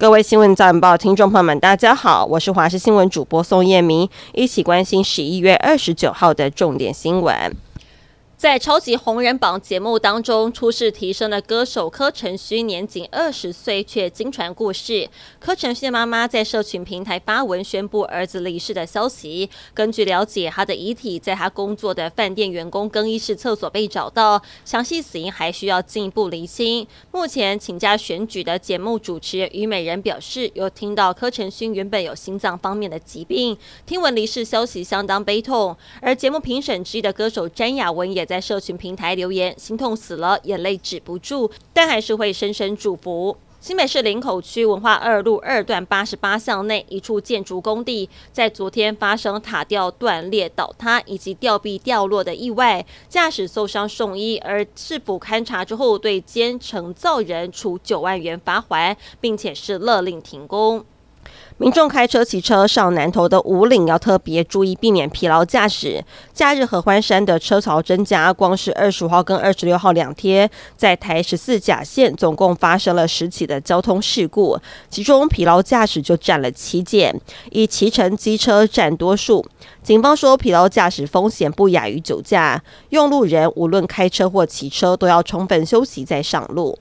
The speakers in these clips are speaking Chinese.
各位新闻早报听众朋友们，大家好，我是华视新闻主播宋燕明，一起关心十一月二十九号的重点新闻。在超级红人榜节目当中出世提升的歌手柯承勋，年仅二十岁却惊传过世。柯承勋的妈妈在社群平台发文宣布儿子离世的消息。根据了解，他的遗体在他工作的饭店员工更衣室厕所被找到，详细死因还需要进一步厘清。目前请假选举的节目主持人虞美人表示，有听到柯承勋原本有心脏方面的疾病，听闻离世消息相当悲痛。而节目评审之一的歌手詹雅雯也在社群平台留言，心痛死了，眼泪止不住，但还是会深深祝福。新北市林口区文化二路二段八十八巷内一处建筑工地，在昨天发生塔吊断裂、倒塌以及吊臂掉落的意外，驾驶受伤送医，而市府勘查之后，对兼承造人处九万元罚锾，并且是勒令停工。民众开车、骑车上南投的五岭要特别注意，避免疲劳驾驶。假日合欢山的车潮增加，光是二十五号跟二十六号两天，在台十四甲线总共发生了十起的交通事故，其中疲劳驾驶就占了七件，以骑乘机车占多数。警方说，疲劳驾驶风险不亚于酒驾，用路人无论开车或骑车都要充分休息再上路。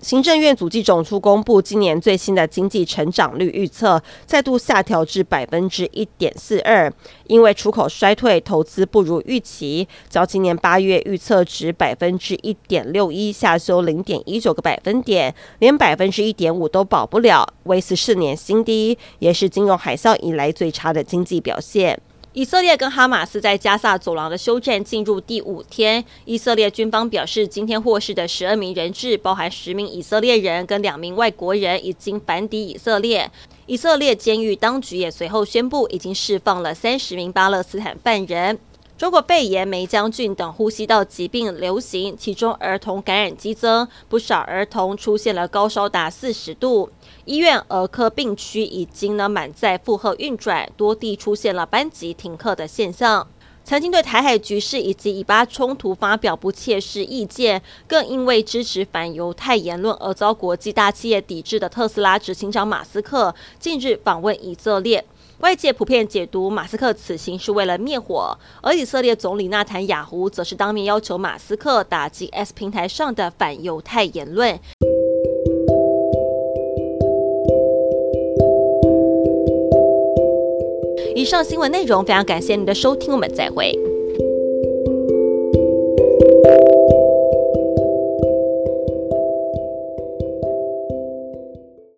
行政院主计总处公布今年最新的经济成长率预测，再度下调至百分之一点四二，因为出口衰退、投资不如预期，较今年八月预测值百分之一点六一下修零点一九个百分点，连百分之一点五都保不了，为十四年新低，也是金融海啸以来最差的经济表现。以色列跟哈马斯在加萨走廊的休战进入第五天。以色列军方表示，今天获释的十二名人质，包含十名以色列人跟两名外国人，已经反抵以色列。以色列监狱当局也随后宣布，已经释放了三十名巴勒斯坦犯人。中国肺炎、梅浆菌等呼吸道疾病流行，其中儿童感染激增，不少儿童出现了高烧达四十度。医院儿科病区已经呢满载负荷运转，多地出现了班级停课的现象。曾经对台海局势以及以巴冲突发表不切实意见，更因为支持反犹太言论而遭国际大企业抵制的特斯拉执行长马斯克，近日访问以色列。外界普遍解读马斯克此行是为了灭火，而以色列总理纳坦雅胡则是当面要求马斯克打击 S 平台上的反犹太言论。以上新闻内容非常感谢您的收听，我们再会。